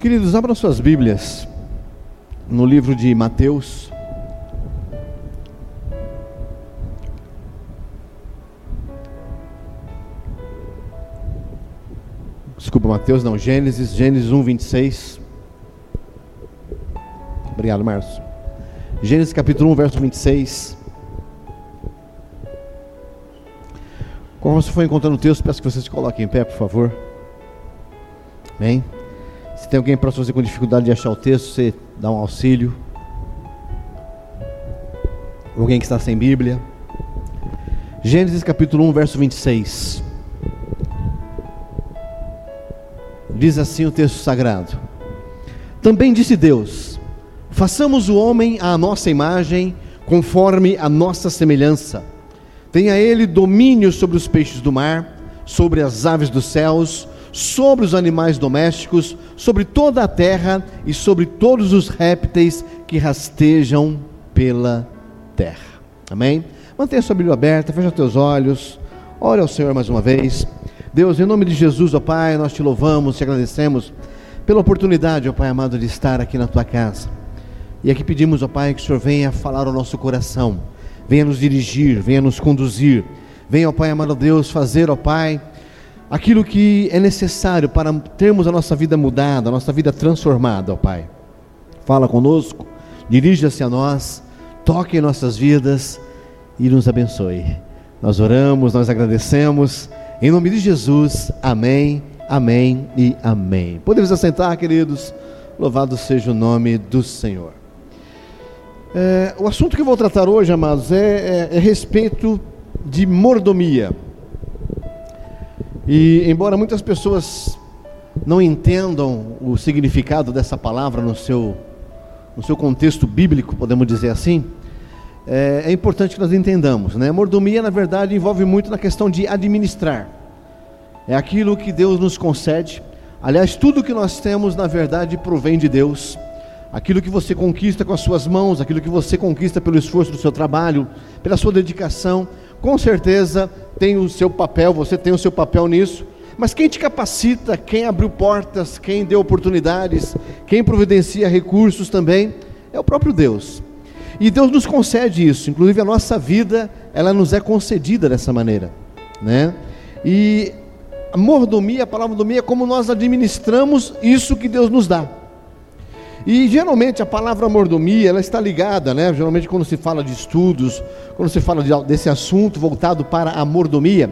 Queridos, abram suas Bíblias no livro de Mateus. Desculpa, Mateus, não, Gênesis, Gênesis 1, 26. Obrigado, Márcio. Gênesis capítulo 1, verso 26. Como você for encontrando o texto, peço que você se coloque em pé, por favor. Amém. Tem alguém para você com dificuldade de achar o texto, você dá um auxílio. Alguém que está sem Bíblia. Gênesis capítulo 1, verso 26. Diz assim o texto sagrado: Também disse Deus: Façamos o homem à nossa imagem, conforme a nossa semelhança. Tenha ele domínio sobre os peixes do mar, sobre as aves dos céus, sobre os animais domésticos, sobre toda a terra e sobre todos os répteis que rastejam pela terra. Amém? Mantenha sua Bíblia aberta, feche teus olhos, ore ao Senhor mais uma vez. Deus, em nome de Jesus, ó Pai, nós te louvamos, te agradecemos pela oportunidade, ó Pai amado, de estar aqui na tua casa. E aqui pedimos, ó Pai, que o Senhor venha falar ao nosso coração, venha nos dirigir, venha nos conduzir, venha, ó Pai amado Deus, fazer, ó Pai, aquilo que é necessário para termos a nossa vida mudada, a nossa vida transformada, ó Pai. Fala conosco, dirija-se a nós, toque em nossas vidas e nos abençoe. Nós oramos, nós agradecemos, em nome de Jesus, amém, amém e amém. Podemos assentar, queridos, louvado seja o nome do Senhor. É, o assunto que eu vou tratar hoje, amados, é, é, é respeito de mordomia. E embora muitas pessoas não entendam o significado dessa palavra no seu, no seu contexto bíblico, podemos dizer assim, é, é importante que nós entendamos. Né? Mordomia, na verdade, envolve muito na questão de administrar. É aquilo que Deus nos concede. Aliás, tudo que nós temos, na verdade, provém de Deus. Aquilo que você conquista com as suas mãos, aquilo que você conquista pelo esforço do seu trabalho, pela sua dedicação, com certeza tem o seu papel, você tem o seu papel nisso, mas quem te capacita, quem abriu portas, quem deu oportunidades, quem providencia recursos também, é o próprio Deus. E Deus nos concede isso, inclusive a nossa vida, ela nos é concedida dessa maneira, né? E a mordomia, a palavra mordomia é como nós administramos isso que Deus nos dá. E geralmente a palavra mordomia, ela está ligada, né? Geralmente quando se fala de estudos, quando se fala de, desse assunto voltado para a mordomia,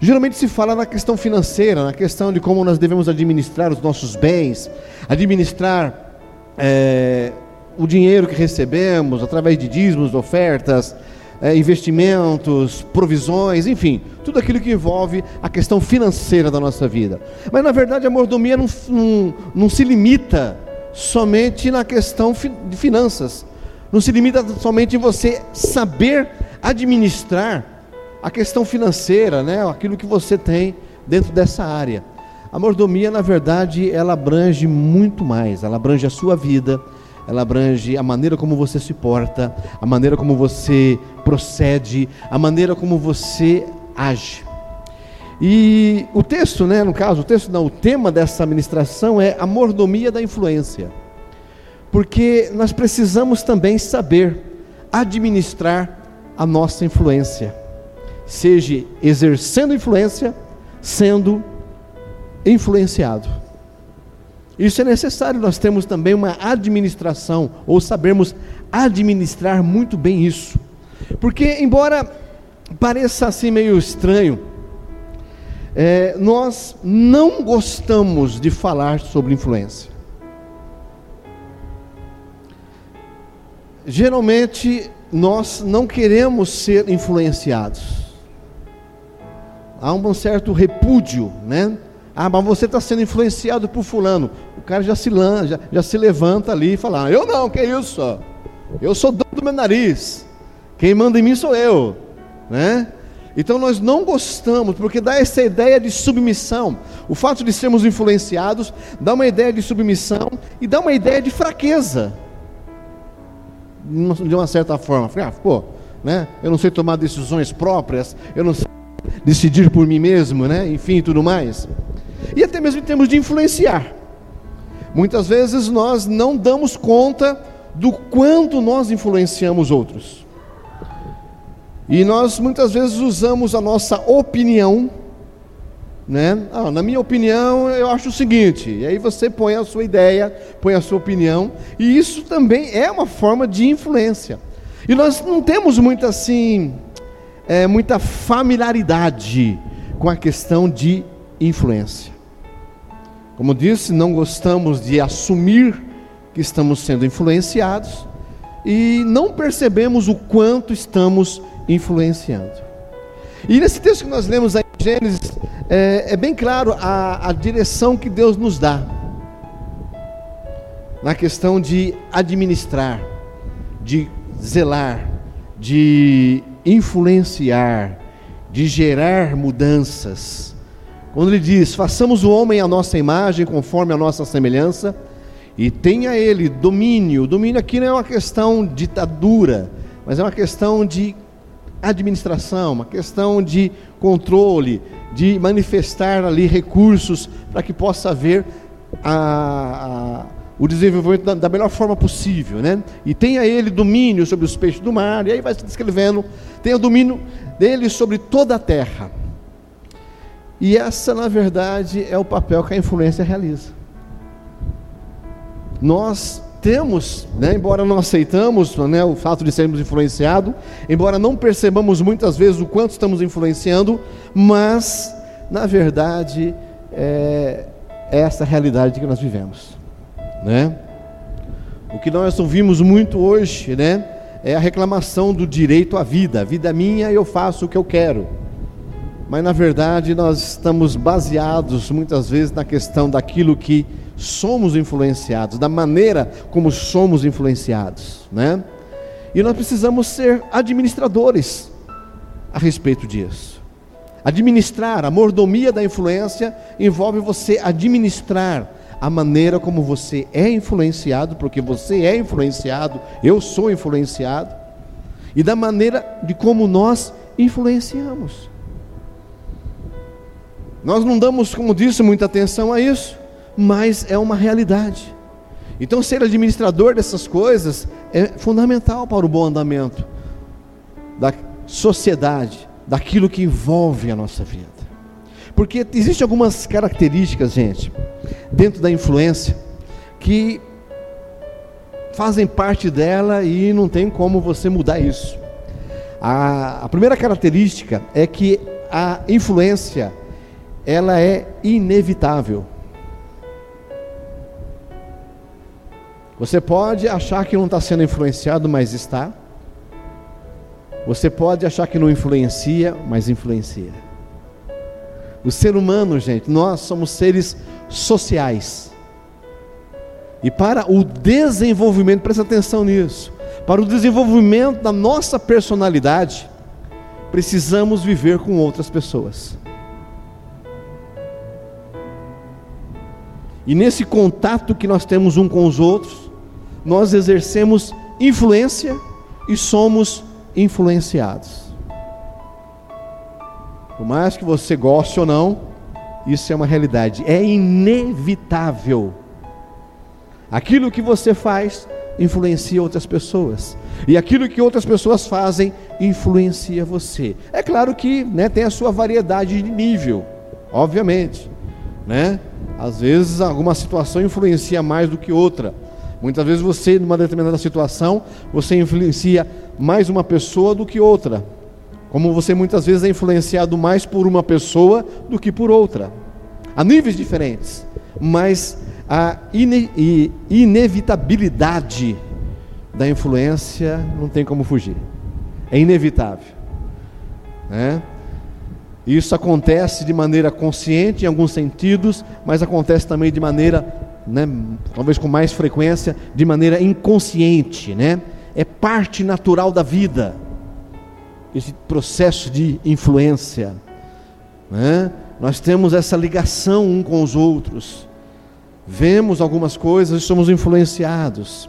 geralmente se fala na questão financeira, na questão de como nós devemos administrar os nossos bens, administrar é, o dinheiro que recebemos através de dízimos, ofertas, é, investimentos, provisões, enfim, tudo aquilo que envolve a questão financeira da nossa vida. Mas na verdade a mordomia não, não, não se limita somente na questão de finanças. Não se limita somente em você saber administrar a questão financeira, né? Aquilo que você tem dentro dessa área. A mordomia, na verdade, ela abrange muito mais. Ela abrange a sua vida, ela abrange a maneira como você se porta, a maneira como você procede, a maneira como você age. E o texto, né, no caso, o texto não, o tema dessa ministração é a mordomia da influência. Porque nós precisamos também saber administrar a nossa influência, seja exercendo influência, sendo influenciado. Isso é necessário, nós temos também uma administração, ou sabermos administrar muito bem isso. Porque, embora pareça assim meio estranho, é, nós não gostamos de falar sobre influência. Geralmente nós não queremos ser influenciados. Há um certo repúdio, né? Ah, mas você está sendo influenciado por fulano. O cara já se, já, já se levanta ali e fala: ah, Eu não, que isso? Eu sou dono do meu nariz. Quem manda em mim sou eu, né? Então nós não gostamos, porque dá essa ideia de submissão. O fato de sermos influenciados dá uma ideia de submissão e dá uma ideia de fraqueza. De uma certa forma. Ah, pô, né? Eu não sei tomar decisões próprias, eu não sei decidir por mim mesmo, né? Enfim, tudo mais. E até mesmo em termos de influenciar. Muitas vezes nós não damos conta do quanto nós influenciamos outros. E nós muitas vezes usamos a nossa opinião, né? Ah, na minha opinião, eu acho o seguinte, e aí você põe a sua ideia, põe a sua opinião, e isso também é uma forma de influência. E nós não temos muita assim, é, muita familiaridade com a questão de influência. Como disse, não gostamos de assumir que estamos sendo influenciados e não percebemos o quanto estamos influenciando. E nesse texto que nós lemos aí em Gênesis, é, é bem claro a, a direção que Deus nos dá na questão de administrar, de zelar, de influenciar, de gerar mudanças. Quando ele diz: façamos o homem à nossa imagem, conforme a nossa semelhança, e tenha ele domínio. Domínio aqui não é uma questão ditadura, mas é uma questão de administração, uma questão de controle, de manifestar ali recursos para que possa haver a, a, o desenvolvimento da, da, melhor forma possível, né? E tenha ele domínio sobre os peixes do mar, e aí vai se descrevendo, tenha domínio dele sobre toda a terra. E essa, na verdade, é o papel que a influência realiza. Nós temos, né, embora não aceitamos né, o fato de sermos influenciados, embora não percebamos muitas vezes o quanto estamos influenciando, mas, na verdade, é, é essa realidade que nós vivemos. Né? O que nós ouvimos muito hoje né, é a reclamação do direito à vida. A vida é minha, eu faço o que eu quero. Mas, na verdade, nós estamos baseados muitas vezes na questão daquilo que somos influenciados, da maneira como somos influenciados, né? E nós precisamos ser administradores a respeito disso. Administrar, a mordomia da influência envolve você administrar a maneira como você é influenciado, porque você é influenciado, eu sou influenciado, e da maneira de como nós influenciamos. Nós não damos, como disse, muita atenção a isso mas é uma realidade. Então, ser administrador dessas coisas é fundamental para o bom andamento da sociedade, daquilo que envolve a nossa vida. Porque existem algumas características, gente, dentro da influência, que fazem parte dela e não tem como você mudar isso. A, a primeira característica é que a influência ela é inevitável. Você pode achar que não está sendo influenciado, mas está. Você pode achar que não influencia, mas influencia. O ser humano, gente, nós somos seres sociais. E para o desenvolvimento, presta atenção nisso, para o desenvolvimento da nossa personalidade, precisamos viver com outras pessoas. E nesse contato que nós temos um com os outros, nós exercemos influência e somos influenciados. Por mais que você goste ou não, isso é uma realidade, é inevitável. Aquilo que você faz influencia outras pessoas, e aquilo que outras pessoas fazem influencia você. É claro que né, tem a sua variedade de nível, obviamente, né? Às vezes alguma situação influencia mais do que outra. Muitas vezes você, numa determinada situação, você influencia mais uma pessoa do que outra. Como você muitas vezes é influenciado mais por uma pessoa do que por outra. Há níveis diferentes, mas a ine inevitabilidade da influência não tem como fugir. É inevitável. Né? Isso acontece de maneira consciente em alguns sentidos, mas acontece também de maneira né, talvez com mais frequência, de maneira inconsciente, né? É parte natural da vida, esse processo de influência. Né? Nós temos essa ligação um com os outros, vemos algumas coisas e somos influenciados.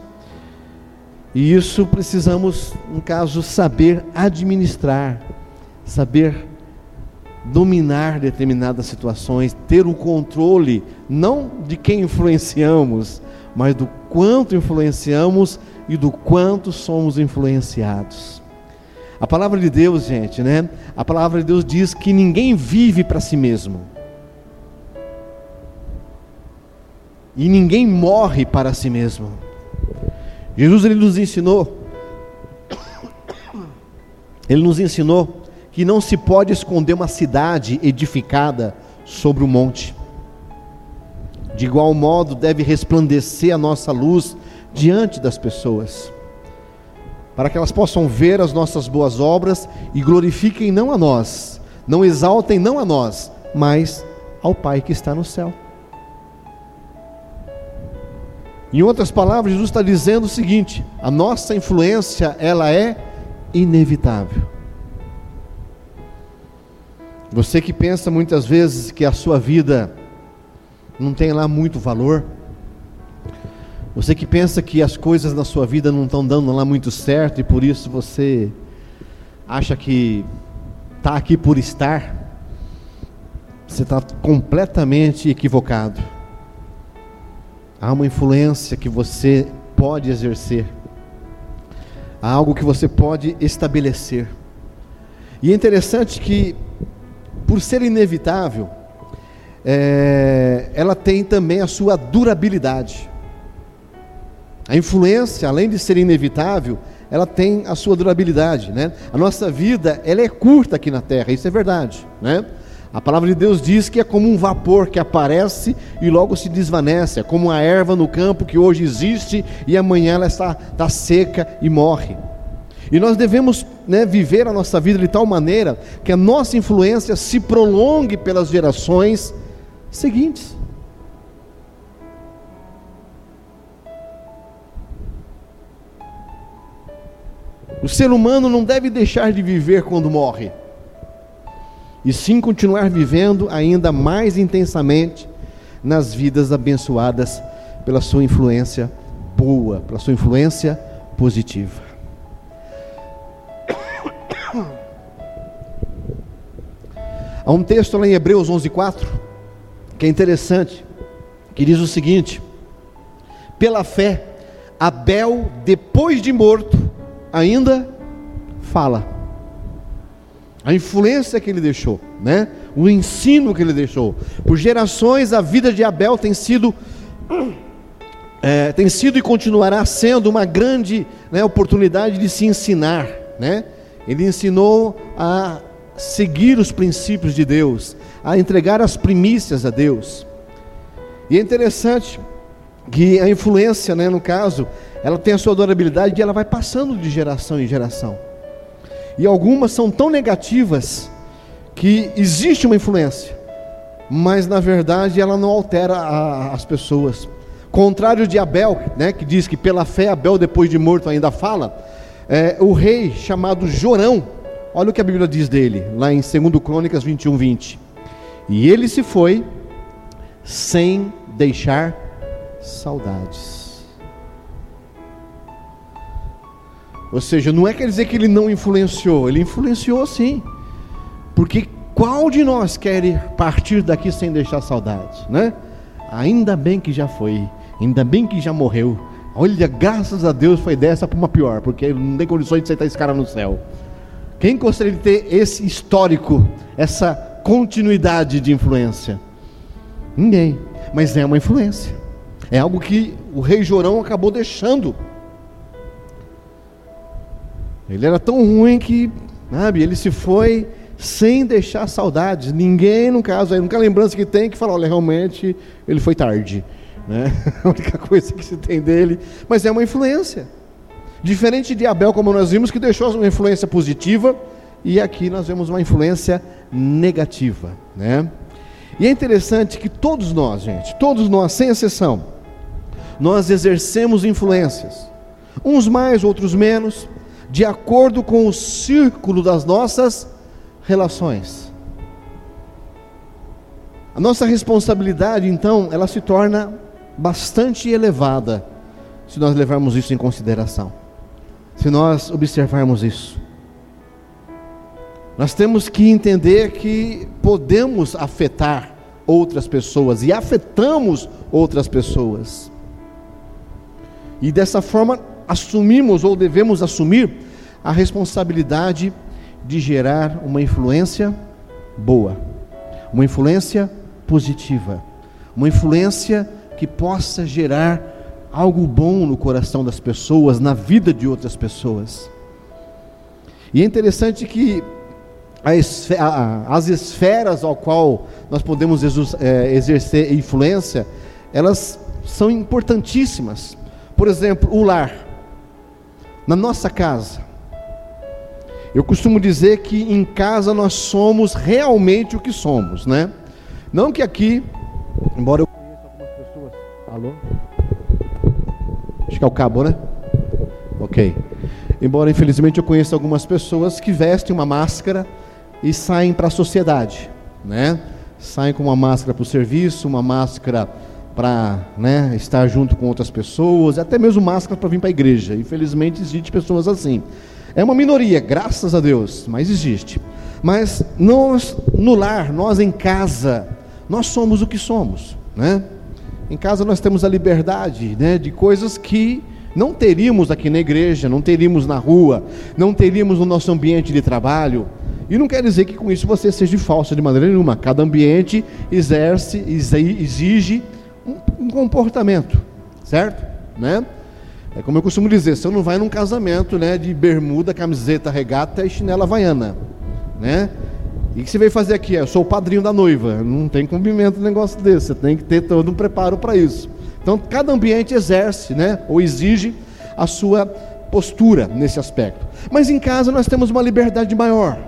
E isso precisamos, no caso, saber administrar, saber dominar determinadas situações, ter o controle não de quem influenciamos, mas do quanto influenciamos e do quanto somos influenciados. A palavra de Deus, gente, né? A palavra de Deus diz que ninguém vive para si mesmo. E ninguém morre para si mesmo. Jesus ele nos ensinou Ele nos ensinou que não se pode esconder uma cidade edificada sobre o um monte. De igual modo, deve resplandecer a nossa luz diante das pessoas, para que elas possam ver as nossas boas obras e glorifiquem não a nós, não exaltem não a nós, mas ao Pai que está no céu. Em outras palavras, Jesus está dizendo o seguinte: a nossa influência ela é inevitável. Você que pensa muitas vezes que a sua vida não tem lá muito valor, você que pensa que as coisas na sua vida não estão dando lá muito certo e por isso você acha que está aqui por estar, você está completamente equivocado. Há uma influência que você pode exercer, há algo que você pode estabelecer. E é interessante que por ser inevitável, é, ela tem também a sua durabilidade. A influência, além de ser inevitável, ela tem a sua durabilidade, né? A nossa vida, ela é curta aqui na terra, isso é verdade, né? A palavra de Deus diz que é como um vapor que aparece e logo se desvanece, é como a erva no campo que hoje existe e amanhã ela está, está seca e morre. E nós devemos né, viver a nossa vida de tal maneira que a nossa influência se prolongue pelas gerações seguintes. O ser humano não deve deixar de viver quando morre, e sim continuar vivendo ainda mais intensamente nas vidas abençoadas pela sua influência boa, pela sua influência positiva. Há um texto lá em Hebreus 11:4 que é interessante, que diz o seguinte: Pela fé, Abel, depois de morto, ainda fala. A influência que ele deixou, né? O ensino que ele deixou. Por gerações a vida de Abel tem sido é, tem sido e continuará sendo uma grande né, oportunidade de se ensinar, né? Ele ensinou a seguir os princípios de Deus, a entregar as primícias a Deus. E é interessante que a influência, né, no caso, ela tem a sua durabilidade e ela vai passando de geração em geração. E algumas são tão negativas que existe uma influência, mas na verdade ela não altera a, as pessoas. Contrário de Abel, né, que diz que pela fé Abel depois de morto ainda fala, é, o rei chamado Jorão, Olha o que a Bíblia diz dele, lá em 2 Crônicas 21, 20. E ele se foi sem deixar saudades. Ou seja, não é quer dizer que ele não influenciou, ele influenciou sim. Porque qual de nós quer partir daqui sem deixar saudades, né? Ainda bem que já foi, ainda bem que já morreu. Olha, graças a Deus foi dessa para uma pior, porque não tem condições de aceitar esse cara no céu. Quem gostaria de ter esse histórico, essa continuidade de influência? Ninguém, mas é uma influência. É algo que o rei Jorão acabou deixando. Ele era tão ruim que, sabe, ele se foi sem deixar saudades. Ninguém, no caso, a única lembrança que tem é que fala, olha, realmente ele foi tarde. Né? A única coisa que se tem dele, mas é uma influência. Diferente de Abel, como nós vimos, que deixou uma influência positiva, e aqui nós vemos uma influência negativa, né? E é interessante que todos nós, gente, todos nós, sem exceção, nós exercemos influências, uns mais, outros menos, de acordo com o círculo das nossas relações. A nossa responsabilidade, então, ela se torna bastante elevada, se nós levarmos isso em consideração se nós observarmos isso. Nós temos que entender que podemos afetar outras pessoas e afetamos outras pessoas. E dessa forma assumimos ou devemos assumir a responsabilidade de gerar uma influência boa, uma influência positiva, uma influência que possa gerar algo bom no coração das pessoas, na vida de outras pessoas. E é interessante que as esferas ao qual nós podemos é, exercer influência, elas são importantíssimas. Por exemplo, o lar. Na nossa casa. Eu costumo dizer que em casa nós somos realmente o que somos, né? Não que aqui, embora eu conheça algumas pessoas. Alô? Acho que é o cabo, né? Ok. Embora infelizmente eu conheça algumas pessoas que vestem uma máscara e saem para a sociedade, né? Saem com uma máscara para o serviço, uma máscara para né, estar junto com outras pessoas, até mesmo máscara para vir para a igreja. Infelizmente existe pessoas assim. É uma minoria, graças a Deus, mas existe. Mas nós no lar, nós em casa, nós somos o que somos, né? Em casa nós temos a liberdade, né, de coisas que não teríamos aqui na igreja, não teríamos na rua, não teríamos no nosso ambiente de trabalho. E não quer dizer que com isso você seja falso de maneira nenhuma. Cada ambiente exerce, exige um, comportamento, certo? Né? É como eu costumo dizer, você não vai num casamento né, de bermuda, camiseta, regata e chinela havaiana. Né? E o que você veio fazer aqui? Eu sou o padrinho da noiva. Não tem cumprimento um negócio desse. Você tem que ter todo um preparo para isso. Então, cada ambiente exerce, né, ou exige a sua postura nesse aspecto. Mas em casa nós temos uma liberdade maior.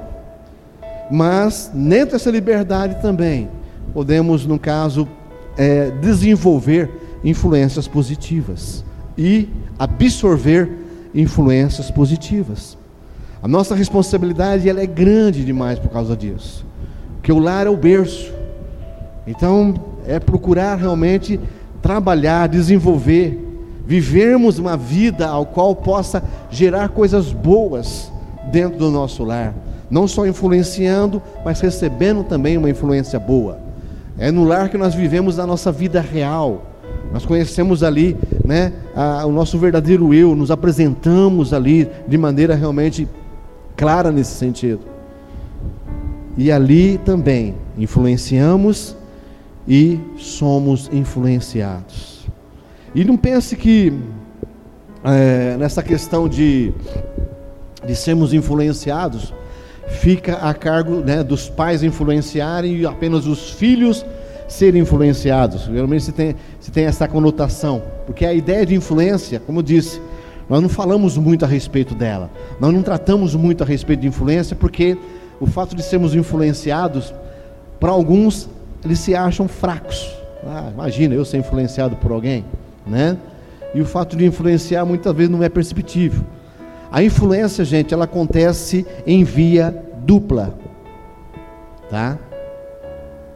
Mas dentro dessa liberdade também podemos, no caso, é, desenvolver influências positivas e absorver influências positivas. A nossa responsabilidade ela é grande demais por causa disso, porque o lar é o berço. Então é procurar realmente trabalhar, desenvolver, vivermos uma vida ao qual possa gerar coisas boas dentro do nosso lar não só influenciando, mas recebendo também uma influência boa. É no lar que nós vivemos a nossa vida real. Nós conhecemos ali né, a, o nosso verdadeiro eu, nos apresentamos ali de maneira realmente clara nesse sentido. E ali também influenciamos e somos influenciados. E não pense que é, nessa questão de, de sermos influenciados, fica a cargo né, dos pais influenciarem e apenas os filhos serem influenciados. Geralmente se tem, se tem essa conotação, porque a ideia de influência, como disse, nós não falamos muito a respeito dela, nós não tratamos muito a respeito de influência, porque o fato de sermos influenciados, para alguns, eles se acham fracos. Ah, imagina eu ser influenciado por alguém, né? E o fato de influenciar muitas vezes não é perceptível. A influência, gente, ela acontece em via dupla. Tá?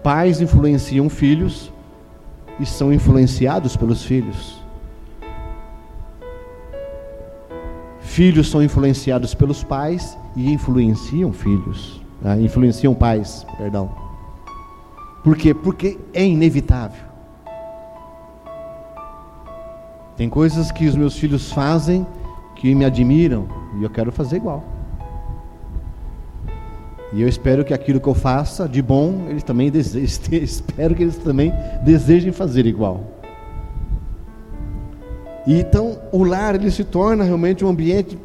Pais influenciam filhos e são influenciados pelos filhos. Filhos são influenciados pelos pais e influenciam filhos. Tá? Influenciam pais, perdão. Por quê? Porque é inevitável. Tem coisas que os meus filhos fazem que me admiram e eu quero fazer igual. E eu espero que aquilo que eu faça de bom, eles também desejem, espero que eles também desejem fazer igual. E então o lar ele se torna realmente um ambiente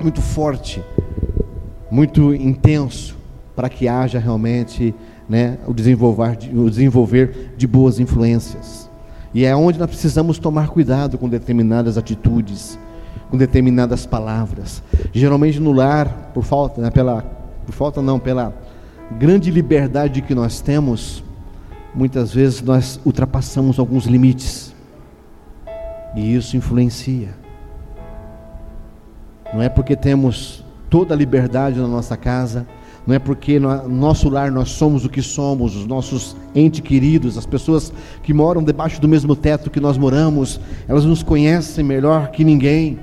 muito forte, muito intenso, para que haja realmente né, o, desenvolver, o desenvolver de boas influências. E é onde nós precisamos tomar cuidado com determinadas atitudes, com determinadas palavras. Geralmente no lar, por falta, né, pela, por falta não, pela grande liberdade que nós temos, muitas vezes nós ultrapassamos alguns limites. E isso influencia. Não é porque temos toda a liberdade na nossa casa, não é porque no nosso lar nós somos o que somos, os nossos entes queridos, as pessoas que moram debaixo do mesmo teto que nós moramos, elas nos conhecem melhor que ninguém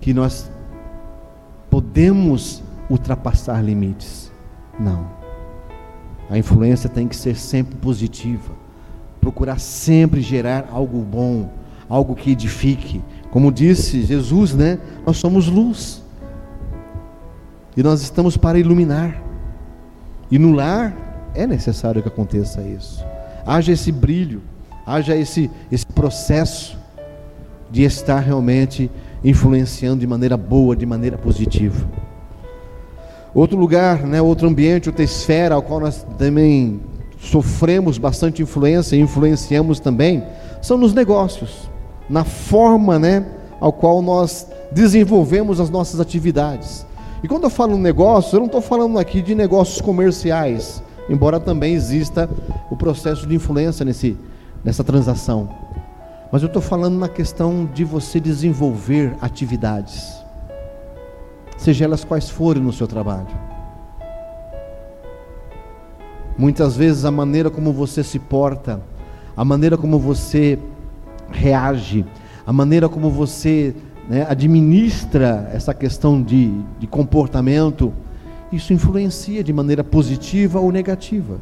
que nós podemos ultrapassar limites. Não. A influência tem que ser sempre positiva. Procurar sempre gerar algo bom, algo que edifique. Como disse Jesus, né? Nós somos luz. E nós estamos para iluminar. E no lar é necessário que aconteça isso. Haja esse brilho, haja esse, esse processo de estar realmente influenciando de maneira boa, de maneira positiva. Outro lugar, né, outro ambiente, outra esfera ao qual nós também sofremos bastante influência e influenciamos também, são nos negócios, na forma né, ao qual nós desenvolvemos as nossas atividades. E quando eu falo negócio, eu não estou falando aqui de negócios comerciais, embora também exista o processo de influência nesse, nessa transação. Mas eu estou falando na questão de você desenvolver atividades, seja elas quais forem no seu trabalho. Muitas vezes a maneira como você se porta, a maneira como você reage, a maneira como você né, administra essa questão de, de comportamento, isso influencia de maneira positiva ou negativa.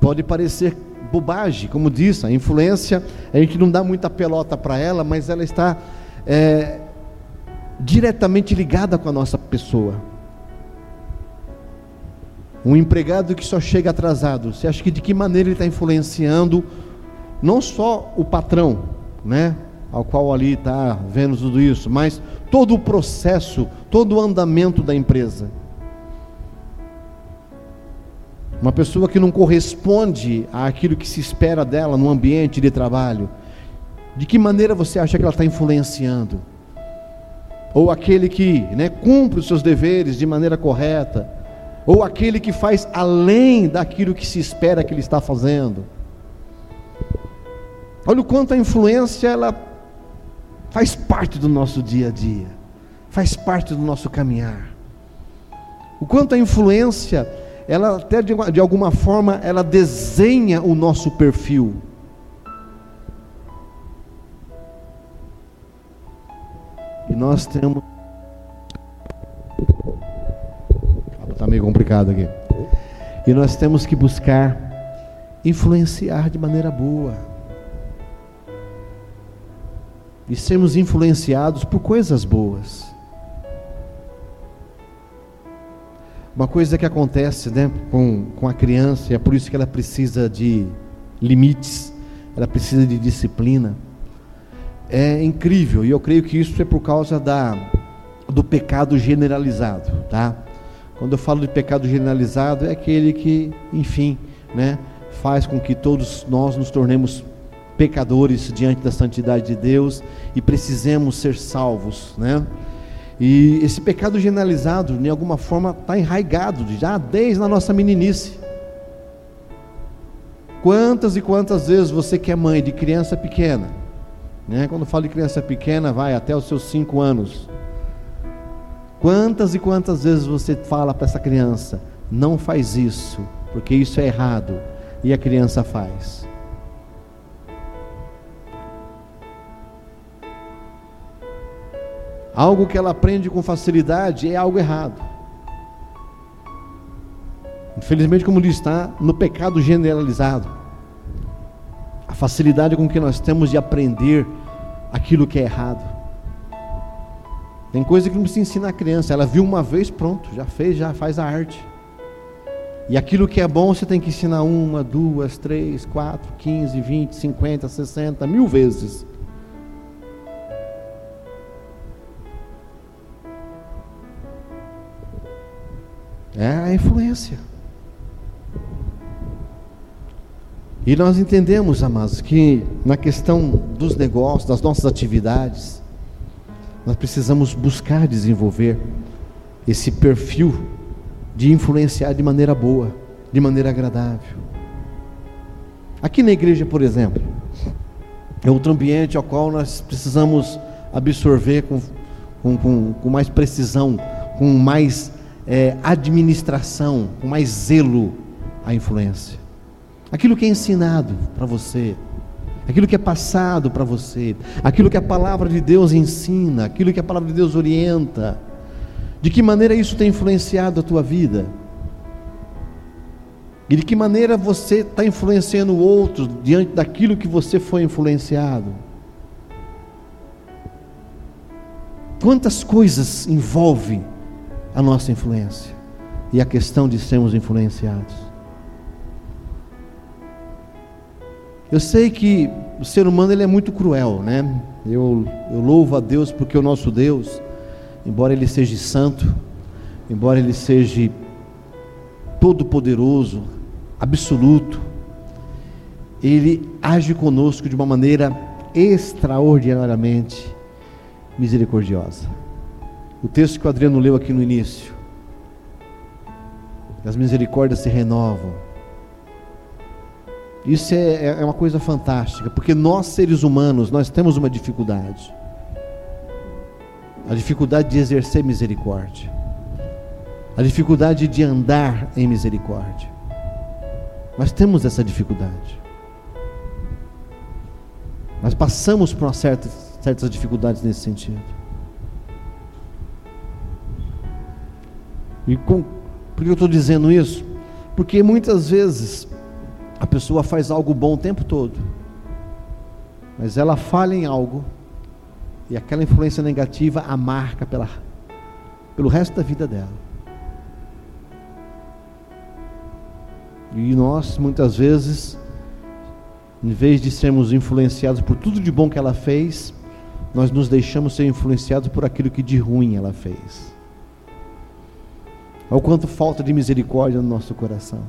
Pode parecer bobagem, como disse, a influência, a gente não dá muita pelota para ela, mas ela está é, diretamente ligada com a nossa pessoa. Um empregado que só chega atrasado, você acha que de que maneira ele está influenciando não só o patrão, né? ao qual ali está vendo tudo isso, mas todo o processo, todo o andamento da empresa. Uma pessoa que não corresponde àquilo que se espera dela no ambiente de trabalho, de que maneira você acha que ela está influenciando? Ou aquele que né, cumpre os seus deveres de maneira correta, ou aquele que faz além daquilo que se espera que ele está fazendo. Olha o quanto a influência ela faz parte do nosso dia a dia, faz parte do nosso caminhar. O quanto a influência, ela até de, de alguma forma, ela desenha o nosso perfil. E nós temos. Está meio complicado aqui. E nós temos que buscar influenciar de maneira boa e sermos influenciados por coisas boas. Uma coisa que acontece né, com, com a criança, e é por isso que ela precisa de limites, ela precisa de disciplina, é incrível, e eu creio que isso é por causa da, do pecado generalizado, tá? Quando eu falo de pecado generalizado, é aquele que, enfim, né, faz com que todos nós nos tornemos pecadores diante da santidade de Deus e precisemos ser salvos, né? E esse pecado generalizado, de alguma forma, está enraigado já desde a nossa meninice. Quantas e quantas vezes você que é mãe de criança pequena, né? Quando falo de criança pequena, vai até os seus cinco anos. Quantas e quantas vezes você fala para essa criança, não faz isso, porque isso é errado, e a criança faz. algo que ela aprende com facilidade é algo errado. Infelizmente, como diz, está no pecado generalizado. A facilidade com que nós temos de aprender aquilo que é errado. Tem coisa que não precisa ensinar a criança, ela viu uma vez, pronto, já fez, já faz a arte. E aquilo que é bom você tem que ensinar uma, duas, três, quatro, quinze, vinte, cinquenta, sessenta, mil vezes. É a influência. E nós entendemos, amados, que na questão dos negócios, das nossas atividades, nós precisamos buscar desenvolver esse perfil de influenciar de maneira boa, de maneira agradável. Aqui na igreja, por exemplo, é outro ambiente ao qual nós precisamos absorver com, com, com, com mais precisão, com mais é, administração, com mais zelo a influência. Aquilo que é ensinado para você, aquilo que é passado para você, aquilo que a palavra de Deus ensina, aquilo que a palavra de Deus orienta. De que maneira isso tem influenciado a tua vida? E de que maneira você está influenciando o outro diante daquilo que você foi influenciado? Quantas coisas envolve a nossa influência e a questão de sermos influenciados? Eu sei que o ser humano ele é muito cruel, né? Eu, eu louvo a Deus porque o nosso Deus, embora ele seja santo, embora ele seja todo-poderoso, absoluto, ele age conosco de uma maneira extraordinariamente misericordiosa. O texto que o Adriano leu aqui no início. As misericórdias se renovam. Isso é, é, é uma coisa fantástica, porque nós seres humanos, nós temos uma dificuldade. A dificuldade de exercer misericórdia. A dificuldade de andar em misericórdia. Nós temos essa dificuldade. Nós passamos por certa, certas dificuldades nesse sentido. E com, por que eu estou dizendo isso? Porque muitas vezes a pessoa faz algo bom o tempo todo, mas ela falha em algo e aquela influência negativa a marca pela, pelo resto da vida dela. E nós, muitas vezes, em vez de sermos influenciados por tudo de bom que ela fez, nós nos deixamos ser influenciados por aquilo que de ruim ela fez. Ao quanto falta de misericórdia no nosso coração.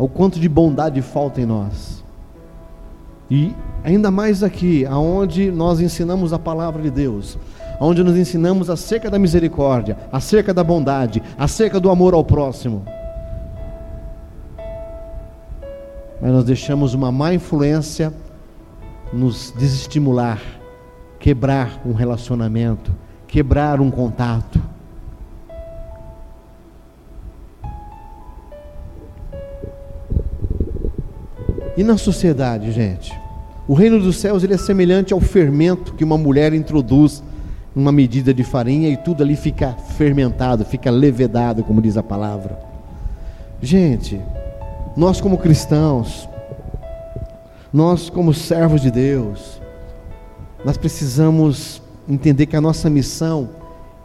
Ao quanto de bondade falta em nós. E ainda mais aqui, aonde nós ensinamos a palavra de Deus, onde nos ensinamos acerca da misericórdia, acerca da bondade, acerca do amor ao próximo. Mas nós deixamos uma má influência nos desestimular, quebrar um relacionamento, quebrar um contato. E na sociedade, gente? O reino dos céus ele é semelhante ao fermento que uma mulher introduz uma medida de farinha e tudo ali fica fermentado, fica levedado, como diz a palavra. Gente, nós como cristãos, nós como servos de Deus, nós precisamos entender que a nossa missão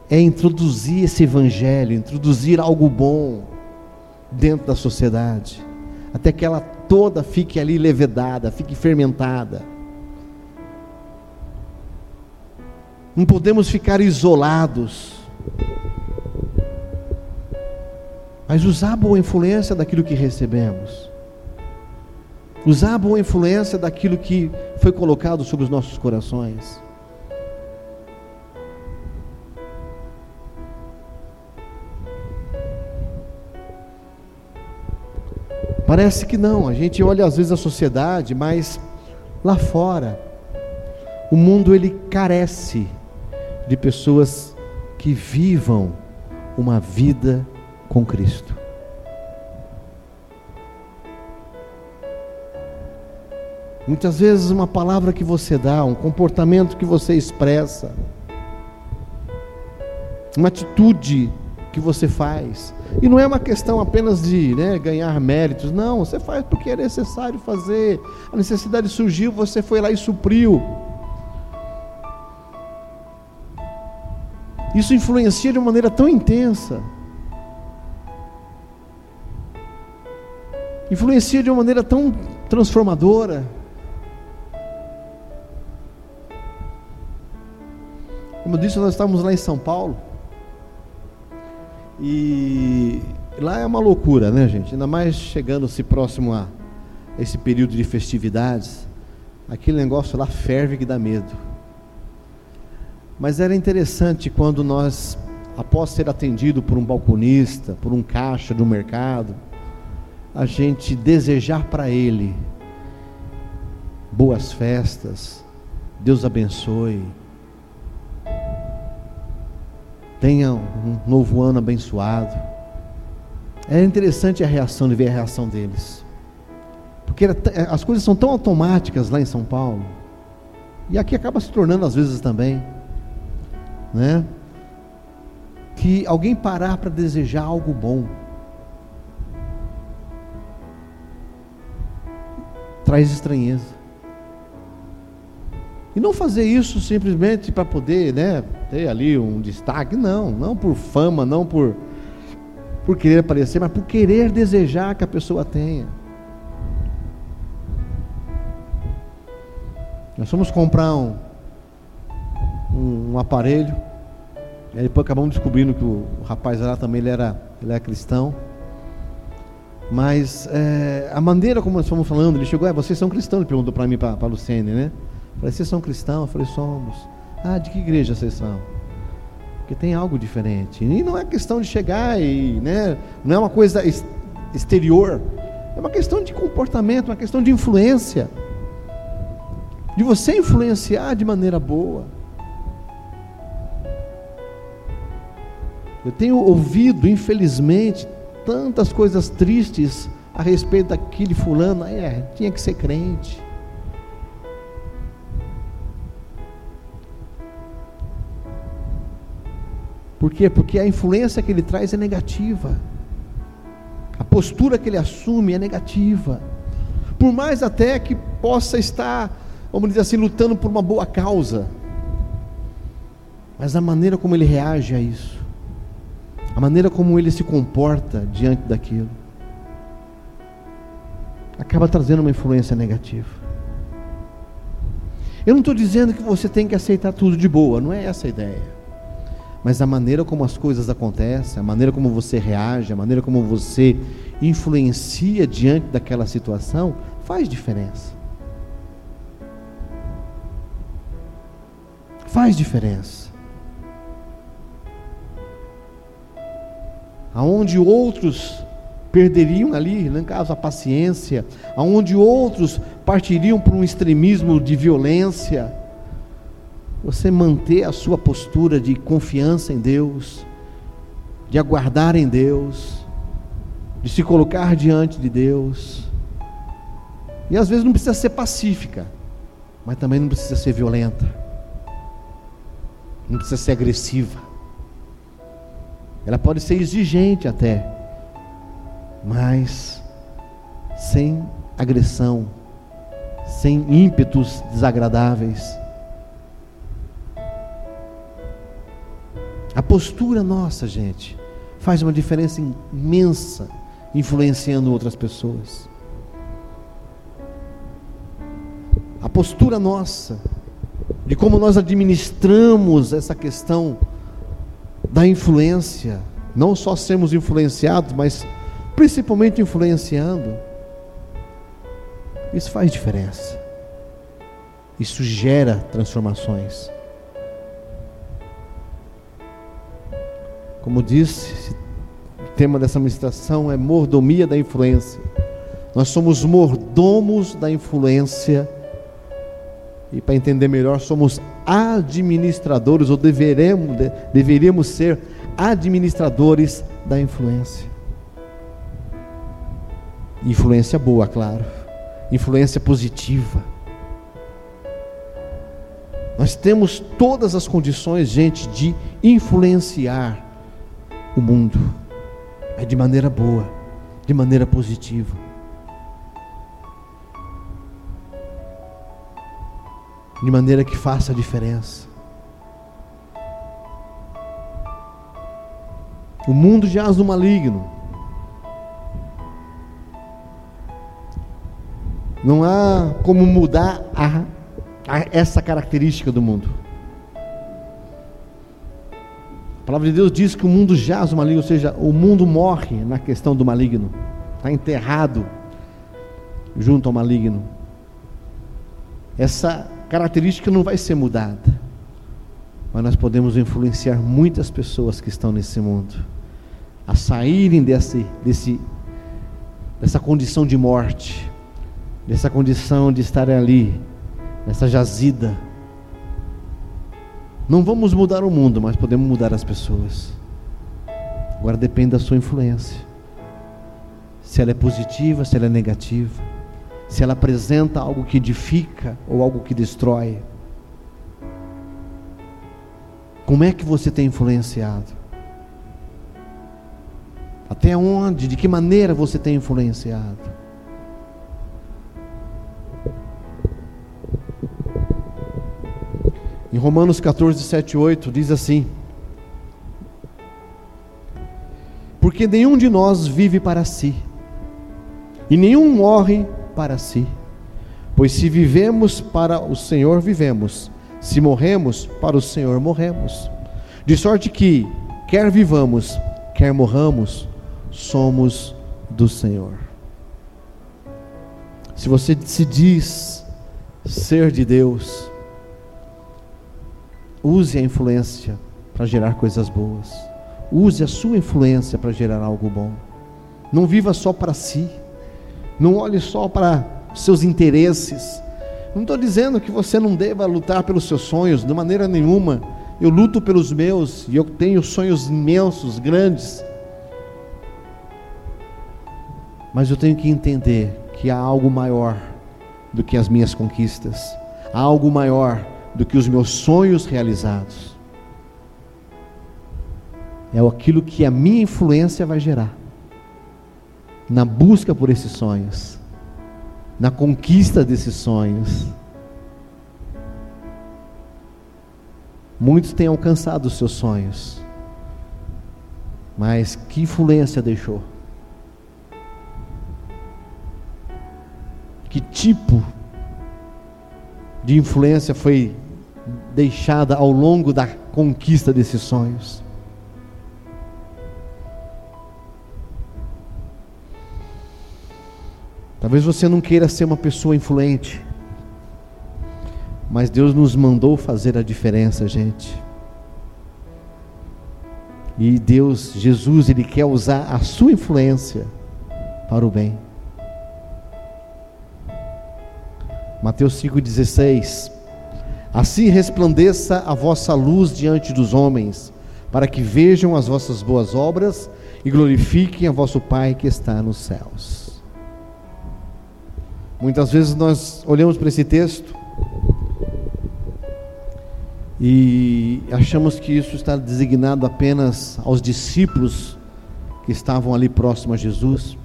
é introduzir esse evangelho, introduzir algo bom dentro da sociedade, até que ela toda fique ali levedada, fique fermentada. Não podemos ficar isolados. Mas usar a boa influência daquilo que recebemos. Usar a boa influência daquilo que foi colocado sobre os nossos corações. Parece que não, a gente olha às vezes a sociedade, mas lá fora, o mundo ele carece de pessoas que vivam uma vida com Cristo. Muitas vezes uma palavra que você dá, um comportamento que você expressa, uma atitude que você faz. E não é uma questão apenas de né, ganhar méritos, não, você faz porque é necessário fazer. A necessidade surgiu, você foi lá e supriu. Isso influencia de uma maneira tão intensa. Influencia de uma maneira tão transformadora. Como eu disse, nós estávamos lá em São Paulo. E lá é uma loucura, né, gente? Ainda mais chegando-se próximo a esse período de festividades. Aquele negócio lá ferve que dá medo. Mas era interessante quando nós, após ser atendido por um balconista, por um caixa do mercado, a gente desejar para ele boas festas, Deus abençoe, tenha um novo ano abençoado. É interessante a reação de ver a reação deles, porque as coisas são tão automáticas lá em São Paulo, e aqui acaba se tornando às vezes também né? que alguém parar para desejar algo bom traz estranheza. E não fazer isso simplesmente para poder, né, ter ali um destaque, não, não por fama, não por por querer aparecer, mas por querer desejar que a pessoa tenha. Nós fomos comprar um, um, um aparelho, e depois acabamos descobrindo que o, o rapaz lá também ele era, ele era cristão. Mas é, a maneira como nós fomos falando, ele chegou, é, vocês são cristãos, ele perguntou para mim, para a Luciene, né? Falei, vocês são cristãos? Eu falei, somos. Ah, de que igreja vocês são? Porque tem algo diferente. E não é questão de chegar e, né, não é uma coisa exterior. É uma questão de comportamento, uma questão de influência. De você influenciar de maneira boa. Eu tenho ouvido, infelizmente, tantas coisas tristes a respeito daquele fulano. É, tinha que ser crente. Por quê? Porque a influência que ele traz é negativa. A postura que ele assume é negativa. Por mais até que possa estar, vamos dizer assim, lutando por uma boa causa. Mas a maneira como ele reage a isso, a maneira como ele se comporta diante daquilo, acaba trazendo uma influência negativa. Eu não estou dizendo que você tem que aceitar tudo de boa, não é essa a ideia mas a maneira como as coisas acontecem, a maneira como você reage, a maneira como você influencia diante daquela situação, faz diferença. Faz diferença. Aonde outros perderiam ali, no caso, a paciência, aonde outros partiriam para um extremismo de violência, você manter a sua postura de confiança em Deus, de aguardar em Deus, de se colocar diante de Deus. E às vezes não precisa ser pacífica, mas também não precisa ser violenta, não precisa ser agressiva. Ela pode ser exigente até, mas sem agressão, sem ímpetos desagradáveis. Postura nossa, gente, faz uma diferença imensa, influenciando outras pessoas. A postura nossa, de como nós administramos essa questão da influência, não só sermos influenciados, mas principalmente influenciando, isso faz diferença. Isso gera transformações. Como disse, o tema dessa ministração é mordomia da influência. Nós somos mordomos da influência. E para entender melhor, somos administradores, ou deveremos, deveríamos ser administradores da influência. Influência boa, claro. Influência positiva. Nós temos todas as condições, gente, de influenciar o mundo, é de maneira boa, de maneira positiva. De maneira que faça a diferença. O mundo jaz no maligno. Não há como mudar a, a essa característica do mundo. A palavra de Deus diz que o mundo jaz o maligno, ou seja, o mundo morre na questão do maligno, está enterrado junto ao maligno. Essa característica não vai ser mudada, mas nós podemos influenciar muitas pessoas que estão nesse mundo a saírem desse, desse, dessa condição de morte, dessa condição de estarem ali, nessa jazida não vamos mudar o mundo, mas podemos mudar as pessoas. Agora depende da sua influência. Se ela é positiva, se ela é negativa. Se ela apresenta algo que edifica ou algo que destrói. Como é que você tem influenciado? Até onde, de que maneira você tem influenciado? Em Romanos 14, 7 e 8 diz assim: Porque nenhum de nós vive para si, e nenhum morre para si. Pois se vivemos para o Senhor, vivemos, se morremos, para o Senhor morremos. De sorte que, quer vivamos, quer morramos, somos do Senhor. Se você se diz ser de Deus, Use a influência para gerar coisas boas. Use a sua influência para gerar algo bom. Não viva só para si. Não olhe só para seus interesses. Não estou dizendo que você não deva lutar pelos seus sonhos, de maneira nenhuma. Eu luto pelos meus e eu tenho sonhos imensos, grandes. Mas eu tenho que entender que há algo maior do que as minhas conquistas. Há algo maior do que os meus sonhos realizados. É aquilo que a minha influência vai gerar. Na busca por esses sonhos, na conquista desses sonhos. Muitos têm alcançado os seus sonhos, mas que influência deixou? Que tipo de influência foi deixada ao longo da conquista desses sonhos. Talvez você não queira ser uma pessoa influente, mas Deus nos mandou fazer a diferença, gente. E Deus, Jesus, Ele quer usar a sua influência para o bem. Mateus 5,16 Assim resplandeça a vossa luz diante dos homens, para que vejam as vossas boas obras e glorifiquem a vosso Pai que está nos céus. Muitas vezes nós olhamos para esse texto e achamos que isso está designado apenas aos discípulos que estavam ali próximos a Jesus.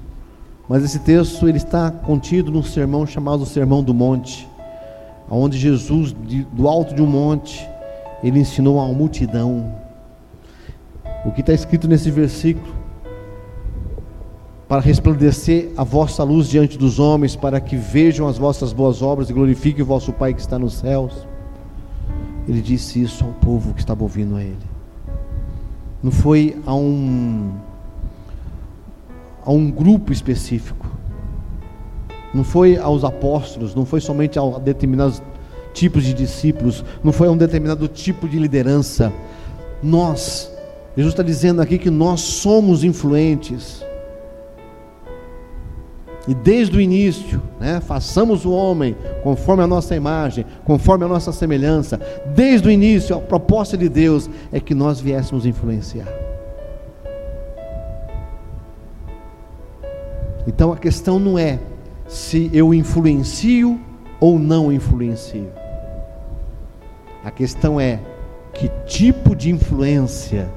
Mas esse texto ele está contido num sermão chamado Sermão do Monte onde Jesus, do alto de um monte, ele ensinou a multidão. O que está escrito nesse versículo? Para resplandecer a vossa luz diante dos homens, para que vejam as vossas boas obras e glorifiquem o vosso Pai que está nos céus. Ele disse isso ao povo que estava ouvindo a ele. Não foi a um a um grupo específico não foi aos apóstolos, não foi somente a determinados tipos de discípulos, não foi a um determinado tipo de liderança. Nós, Jesus está dizendo aqui que nós somos influentes. E desde o início, né, façamos o homem conforme a nossa imagem, conforme a nossa semelhança. Desde o início, a proposta de Deus é que nós viéssemos influenciar. Então a questão não é se eu influencio ou não influencio. A questão é que tipo de influência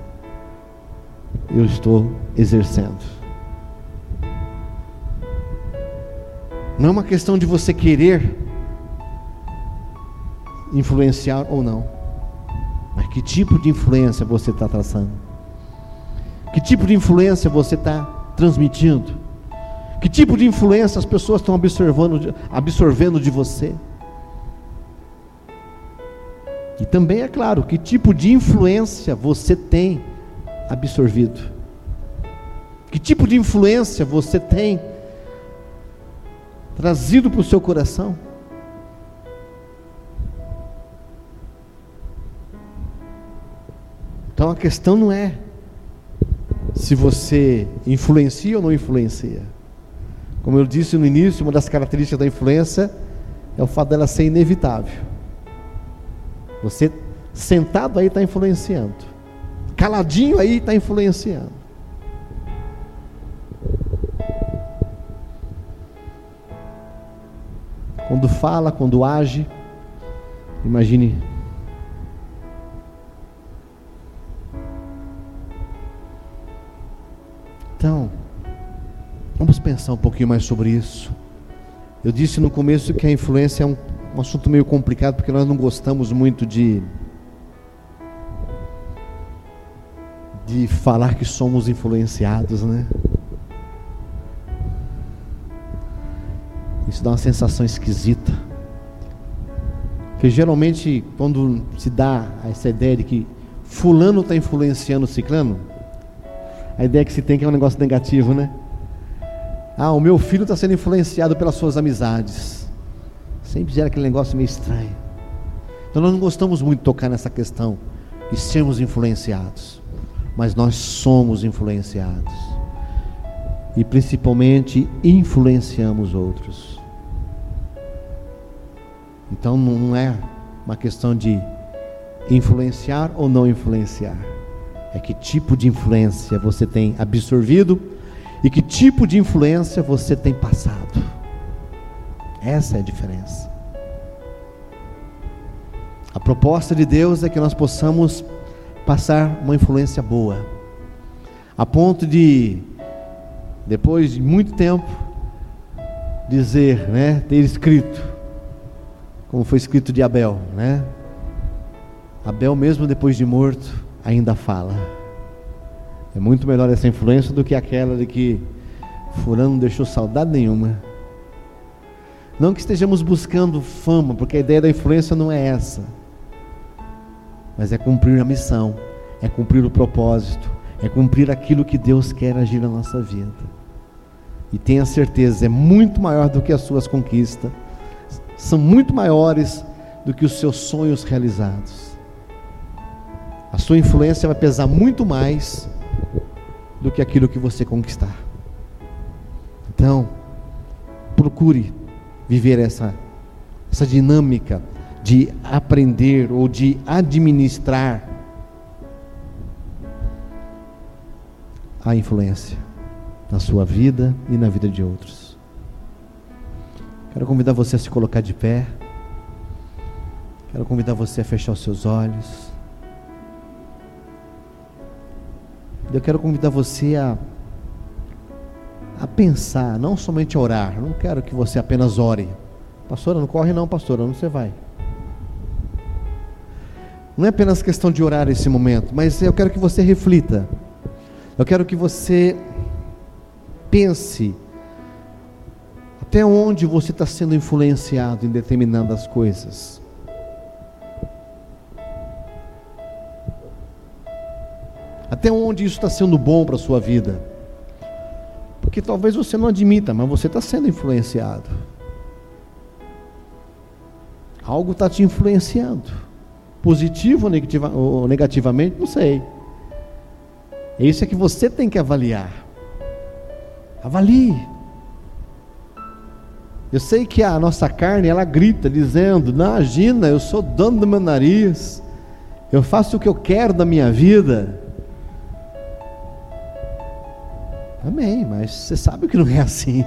eu estou exercendo. Não é uma questão de você querer influenciar ou não, mas que tipo de influência você está traçando? Que tipo de influência você está transmitindo? Que tipo de influência as pessoas estão absorvendo, absorvendo de você? E também é claro, que tipo de influência você tem absorvido? Que tipo de influência você tem trazido para o seu coração? Então a questão não é se você influencia ou não influencia. Como eu disse no início, uma das características da influência é o fato dela ser inevitável. Você sentado aí está influenciando, caladinho aí está influenciando. Quando fala, quando age, imagine Então, vamos pensar um pouquinho mais sobre isso. Eu disse no começo que a influência é um, um assunto meio complicado porque nós não gostamos muito de de falar que somos influenciados, né? Isso dá uma sensação esquisita. Porque geralmente, quando se dá essa ideia de que Fulano está influenciando o ciclano, a ideia que se tem é que é um negócio negativo, né? Ah, o meu filho está sendo influenciado pelas suas amizades. Sempre gera aquele negócio meio estranho. Então nós não gostamos muito de tocar nessa questão de sermos influenciados. Mas nós somos influenciados. E principalmente influenciamos outros. Então não é uma questão de influenciar ou não influenciar. É que tipo de influência você tem absorvido e que tipo de influência você tem passado. Essa é a diferença. A proposta de Deus é que nós possamos passar uma influência boa, a ponto de, depois de muito tempo, dizer, né, ter escrito, como foi escrito de Abel, né? Abel, mesmo depois de morto, ainda fala. É muito melhor essa influência do que aquela de que Fulano não deixou saudade nenhuma. Não que estejamos buscando fama, porque a ideia da influência não é essa. Mas é cumprir a missão, é cumprir o propósito, é cumprir aquilo que Deus quer agir na nossa vida. E tenha certeza, é muito maior do que as suas conquistas, são muito maiores do que os seus sonhos realizados. A sua influência vai pesar muito mais do que aquilo que você conquistar. Então, procure viver essa, essa dinâmica de aprender ou de administrar a influência na sua vida e na vida de outros. Quero convidar você a se colocar de pé. Quero convidar você a fechar os seus olhos. Eu quero convidar você a, a pensar, não somente orar. Não quero que você apenas ore. Pastora, não corre não, pastora, onde você vai? Não é apenas questão de orar esse momento, mas eu quero que você reflita. Eu quero que você pense até onde você está sendo influenciado em determinadas coisas? Até onde isso está sendo bom para a sua vida? Porque talvez você não admita, mas você está sendo influenciado. Algo está te influenciando. Positivo ou negativamente, não sei. Isso é que você tem que avaliar. Avalie. Eu sei que a nossa carne, ela grita dizendo: Imagina, eu sou dono do meu nariz, eu faço o que eu quero da minha vida. Amém, mas você sabe que não é assim.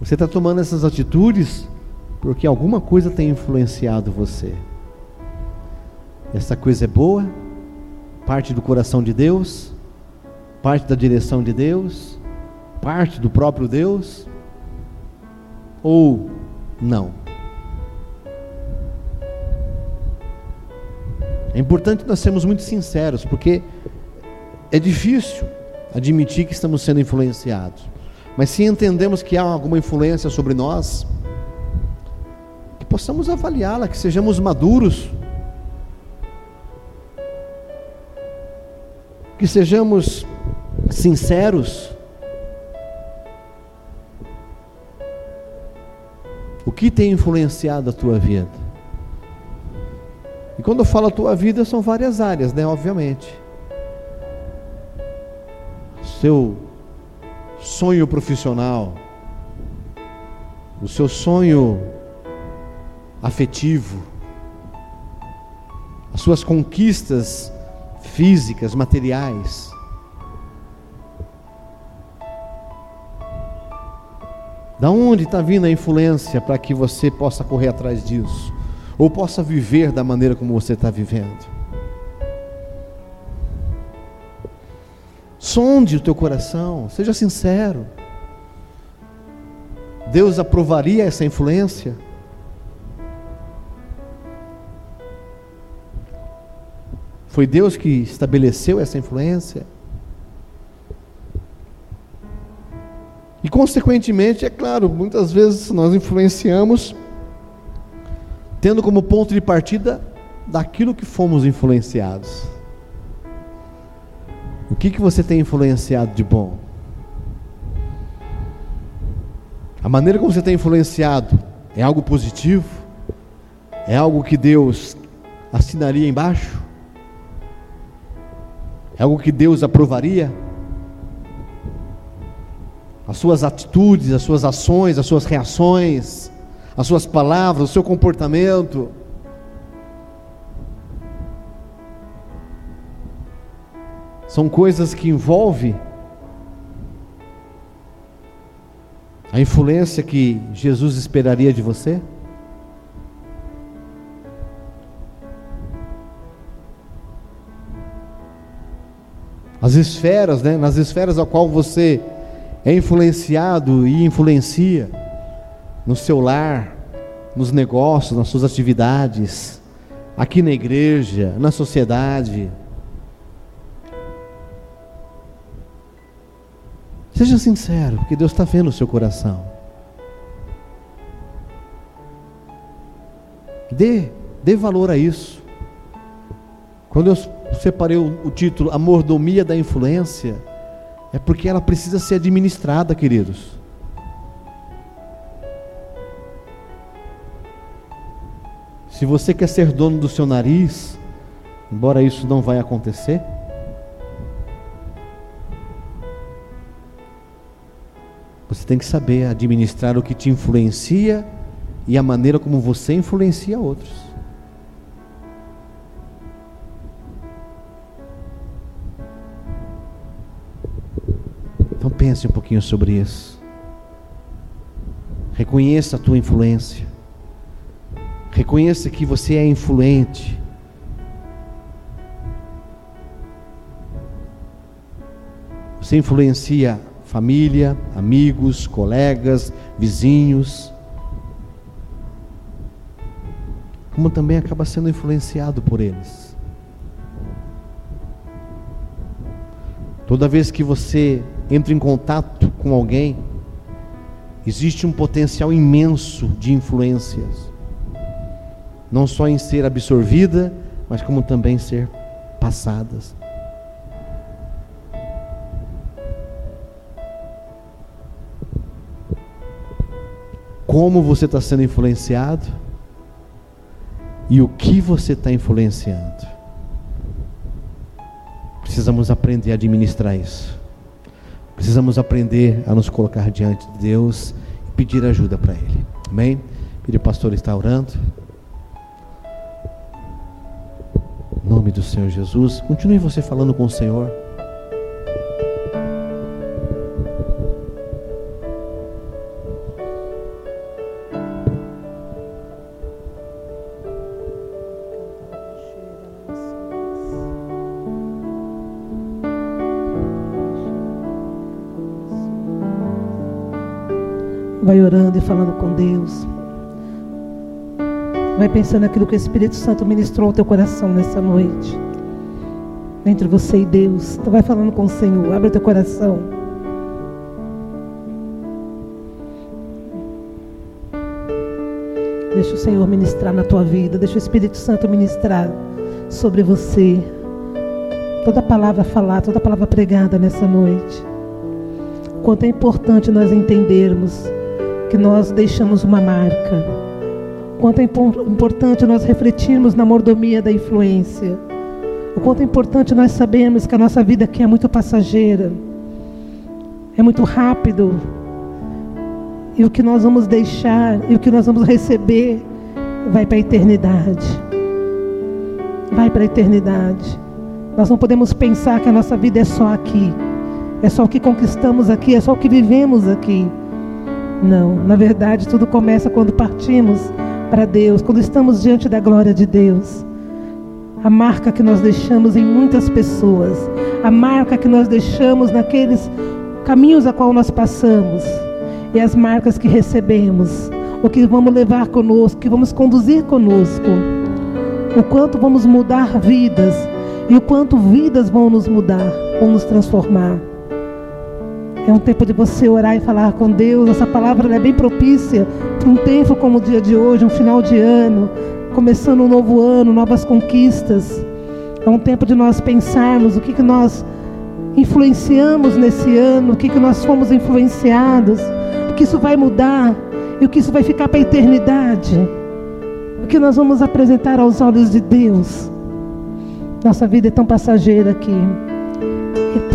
Você está tomando essas atitudes porque alguma coisa tem influenciado você. Essa coisa é boa, parte do coração de Deus, parte da direção de Deus parte do próprio Deus ou não? É importante nós sermos muito sinceros, porque é difícil admitir que estamos sendo influenciados. Mas se entendemos que há alguma influência sobre nós, que possamos avaliá-la, que sejamos maduros, que sejamos sinceros, O que tem influenciado a tua vida? E quando eu falo a tua vida, são várias áreas, né? Obviamente. Seu sonho profissional, o seu sonho afetivo, as suas conquistas físicas, materiais, Da onde está vindo a influência para que você possa correr atrás disso? Ou possa viver da maneira como você está vivendo? Sonde o teu coração, seja sincero. Deus aprovaria essa influência? Foi Deus que estabeleceu essa influência? E, consequentemente, é claro, muitas vezes nós influenciamos, tendo como ponto de partida daquilo que fomos influenciados. O que, que você tem influenciado de bom? A maneira como você tem influenciado é algo positivo? É algo que Deus assinaria embaixo? É algo que Deus aprovaria? As suas atitudes, as suas ações, as suas reações, as suas palavras, o seu comportamento. São coisas que envolvem a influência que Jesus esperaria de você? as esferas, né? nas esferas a qual você é influenciado e influencia no seu lar, nos negócios, nas suas atividades, aqui na igreja, na sociedade. Seja sincero, porque Deus está vendo o seu coração. Dê, dê valor a isso. Quando eu separei o, o título A Mordomia da Influência, é porque ela precisa ser administrada, queridos. Se você quer ser dono do seu nariz, embora isso não vai acontecer, você tem que saber administrar o que te influencia e a maneira como você influencia outros. Pense um pouquinho sobre isso. Reconheça a tua influência. Reconheça que você é influente. Você influencia família, amigos, colegas, vizinhos. Como também acaba sendo influenciado por eles. Toda vez que você entra em contato com alguém, existe um potencial imenso de influências, não só em ser absorvida, mas como também ser passadas. Como você está sendo influenciado e o que você está influenciando. Precisamos aprender a administrar isso. Precisamos aprender a nos colocar diante de Deus e pedir ajuda para Ele. Amém? Pedir o pastor está orando. Em nome do Senhor Jesus. Continue você falando com o Senhor. Vai orando e falando com Deus. Vai pensando naquilo que o Espírito Santo ministrou ao teu coração nessa noite. Entre você e Deus. Então vai falando com o Senhor. Abre o teu coração. Deixa o Senhor ministrar na tua vida. Deixa o Espírito Santo ministrar sobre você. Toda palavra falada, toda palavra pregada nessa noite. Quanto é importante nós entendermos que nós deixamos uma marca. Quanto é importante nós refletirmos na mordomia da influência. O quanto é importante nós sabermos que a nossa vida aqui é muito passageira, é muito rápido. E o que nós vamos deixar e o que nós vamos receber vai para a eternidade. Vai para a eternidade. Nós não podemos pensar que a nossa vida é só aqui. É só o que conquistamos aqui, é só o que vivemos aqui. Não, na verdade, tudo começa quando partimos para Deus, quando estamos diante da glória de Deus. a marca que nós deixamos em muitas pessoas, a marca que nós deixamos naqueles caminhos a qual nós passamos. E as marcas que recebemos, o que vamos levar conosco, que vamos conduzir conosco, o quanto vamos mudar vidas. E o quanto vidas vão nos mudar, vão nos transformar. É um tempo de você orar e falar com Deus. Essa palavra é bem propícia para um tempo como o dia de hoje, um final de ano, começando um novo ano, novas conquistas. É um tempo de nós pensarmos o que, que nós influenciamos nesse ano, o que, que nós fomos influenciados, o que isso vai mudar e o que isso vai ficar para a eternidade. O que nós vamos apresentar aos olhos de Deus. Nossa vida é tão passageira aqui.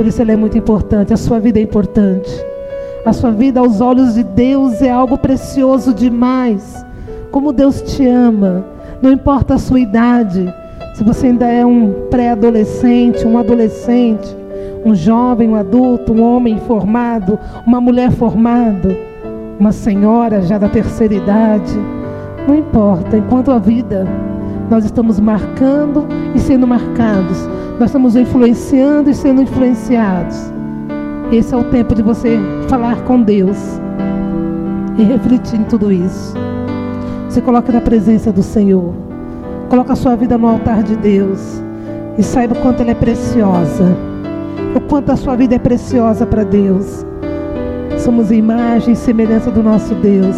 Por isso ela é muito importante. A sua vida é importante. A sua vida aos olhos de Deus é algo precioso demais. Como Deus te ama. Não importa a sua idade. Se você ainda é um pré-adolescente, um adolescente, um jovem, um adulto, um homem formado, uma mulher formada, uma senhora já da terceira idade. Não importa, enquanto a vida nós estamos marcando e sendo marcados nós estamos influenciando e sendo influenciados. Esse é o tempo de você falar com Deus e refletir em tudo isso. Você coloca na presença do Senhor. Coloca a sua vida no altar de Deus. E saiba o quanto ela é preciosa. O quanto a sua vida é preciosa para Deus. Somos imagem e semelhança do nosso Deus.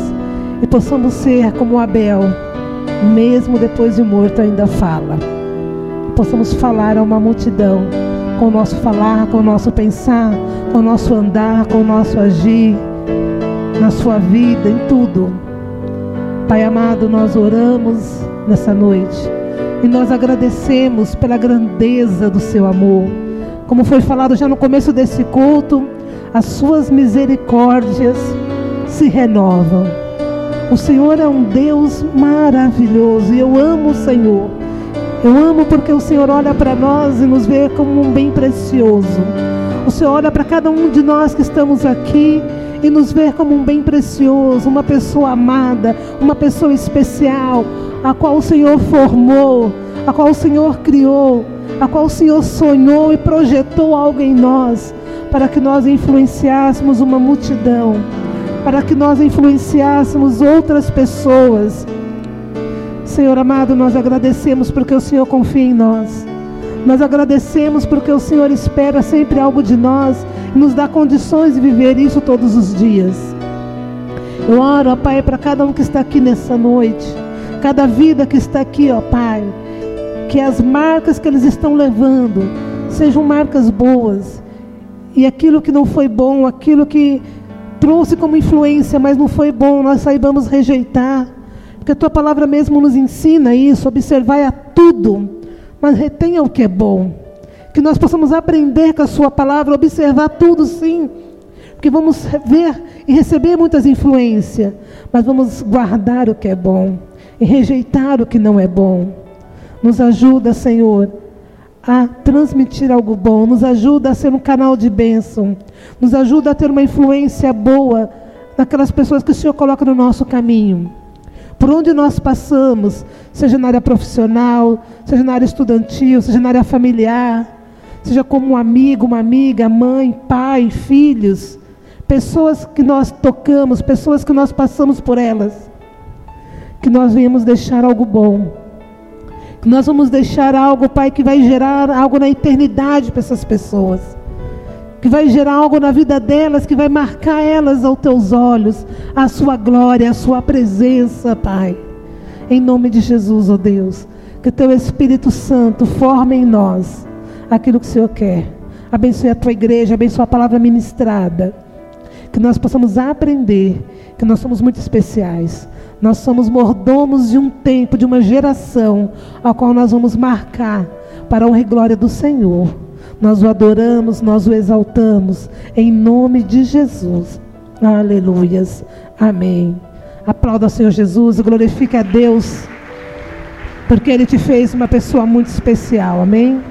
E possamos ser como Abel, mesmo depois de morto, ainda fala possamos falar a uma multidão com o nosso falar, com o nosso pensar, com o nosso andar, com o nosso agir, na sua vida, em tudo. Pai amado, nós oramos nessa noite e nós agradecemos pela grandeza do seu amor. Como foi falado já no começo desse culto, as suas misericórdias se renovam. O Senhor é um Deus maravilhoso e eu amo o Senhor eu amo porque o Senhor olha para nós e nos vê como um bem precioso. O Senhor olha para cada um de nós que estamos aqui e nos vê como um bem precioso, uma pessoa amada, uma pessoa especial, a qual o Senhor formou, a qual o Senhor criou, a qual o Senhor sonhou e projetou algo em nós, para que nós influenciássemos uma multidão, para que nós influenciássemos outras pessoas Senhor amado, nós agradecemos porque o Senhor confia em nós. Nós agradecemos porque o Senhor espera sempre algo de nós e nos dá condições de viver isso todos os dias. Eu oro, ó Pai, para cada um que está aqui nessa noite, cada vida que está aqui, ó Pai, que as marcas que eles estão levando sejam marcas boas e aquilo que não foi bom, aquilo que trouxe como influência, mas não foi bom, nós saibamos rejeitar porque a tua palavra mesmo nos ensina isso, observar a tudo, mas retenha o que é bom. Que nós possamos aprender com a sua palavra, observar tudo sim. Porque vamos ver e receber muitas influências, mas vamos guardar o que é bom e rejeitar o que não é bom. Nos ajuda, Senhor, a transmitir algo bom, nos ajuda a ser um canal de bênção, nos ajuda a ter uma influência boa naquelas pessoas que o Senhor coloca no nosso caminho por onde nós passamos, seja na área profissional, seja na área estudantil, seja na área familiar, seja como um amigo, uma amiga, mãe, pai, filhos, pessoas que nós tocamos, pessoas que nós passamos por elas, que nós venhamos deixar algo bom. Que nós vamos deixar algo, Pai, que vai gerar algo na eternidade para essas pessoas que vai gerar algo na vida delas, que vai marcar elas aos teus olhos, a sua glória, a sua presença, Pai. Em nome de Jesus, ó oh Deus, que teu Espírito Santo forme em nós aquilo que o Senhor quer. Abençoe a tua igreja, abençoe a palavra ministrada. Que nós possamos aprender que nós somos muito especiais. Nós somos mordomos de um tempo, de uma geração, a qual nós vamos marcar para a honra e glória do Senhor. Nós o adoramos, nós o exaltamos, em nome de Jesus. Aleluias. Amém. Aplauda o Senhor Jesus, glorifique a Deus, porque Ele te fez uma pessoa muito especial. Amém.